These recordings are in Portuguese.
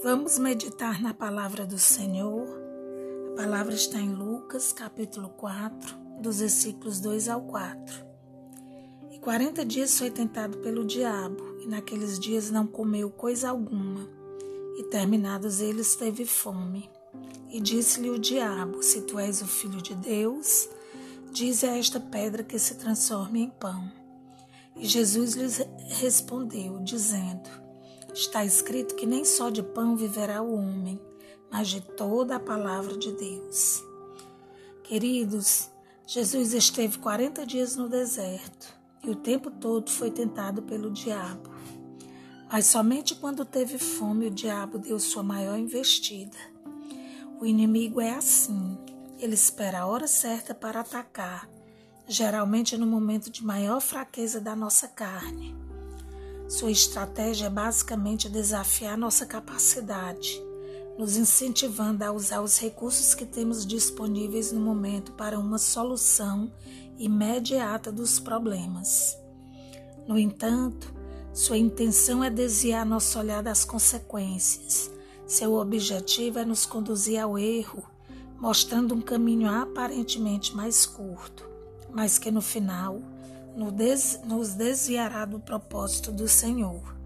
Vamos meditar na palavra do Senhor. A palavra está em Lucas, capítulo 4, dos versículos 2 ao 4. E quarenta dias foi tentado pelo diabo, e naqueles dias não comeu coisa alguma. E terminados eles, teve fome. E disse-lhe o diabo: Se tu és o filho de Deus, dize a esta pedra que se transforme em pão. E Jesus lhes respondeu, dizendo: Está escrito que nem só de pão viverá o homem, mas de toda a palavra de Deus. Queridos, Jesus esteve 40 dias no deserto e o tempo todo foi tentado pelo diabo. Mas somente quando teve fome o diabo deu sua maior investida. O inimigo é assim, ele espera a hora certa para atacar, geralmente no momento de maior fraqueza da nossa carne. Sua estratégia é basicamente desafiar nossa capacidade, nos incentivando a usar os recursos que temos disponíveis no momento para uma solução imediata dos problemas. No entanto, sua intenção é desviar nosso olhar das consequências. Seu objetivo é nos conduzir ao erro, mostrando um caminho aparentemente mais curto, mas que no final nos desviará do propósito do Senhor.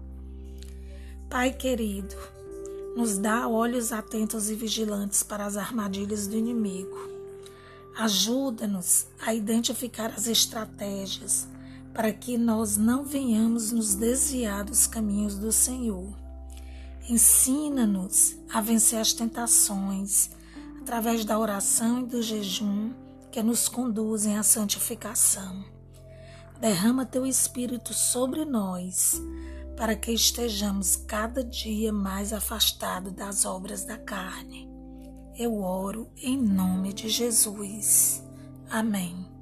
Pai querido, nos dá olhos atentos e vigilantes para as armadilhas do inimigo. Ajuda-nos a identificar as estratégias para que nós não venhamos nos desviar dos caminhos do Senhor. Ensina-nos a vencer as tentações através da oração e do jejum que nos conduzem à santificação. Derrama teu Espírito sobre nós, para que estejamos cada dia mais afastados das obras da carne. Eu oro em nome de Jesus. Amém.